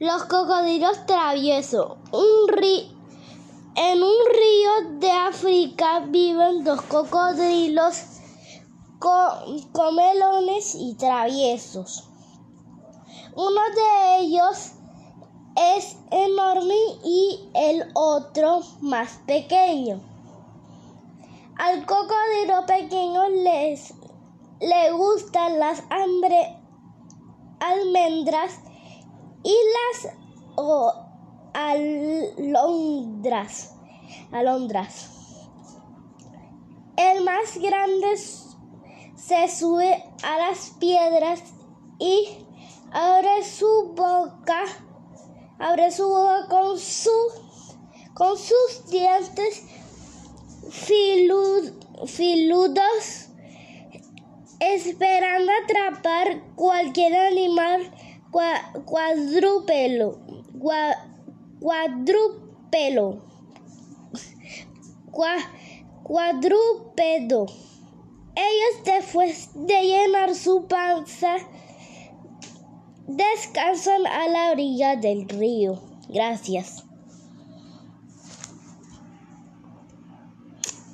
Los cocodrilos traviesos. en un río de África viven dos cocodrilos comelones y traviesos. Uno de ellos es enorme y el otro más pequeño. Al cocodrilo pequeño les, le gustan las almendras y las alondras. alondras. El más grande se sube a las piedras y abre su boca, abre su boca con, su, con sus dientes filudos, esperando atrapar cualquier animal cuadrúpelo, cuadrúpelo, cuadrúpedo. Ellos después de llenar su panza descansan a la orilla del río. Gracias.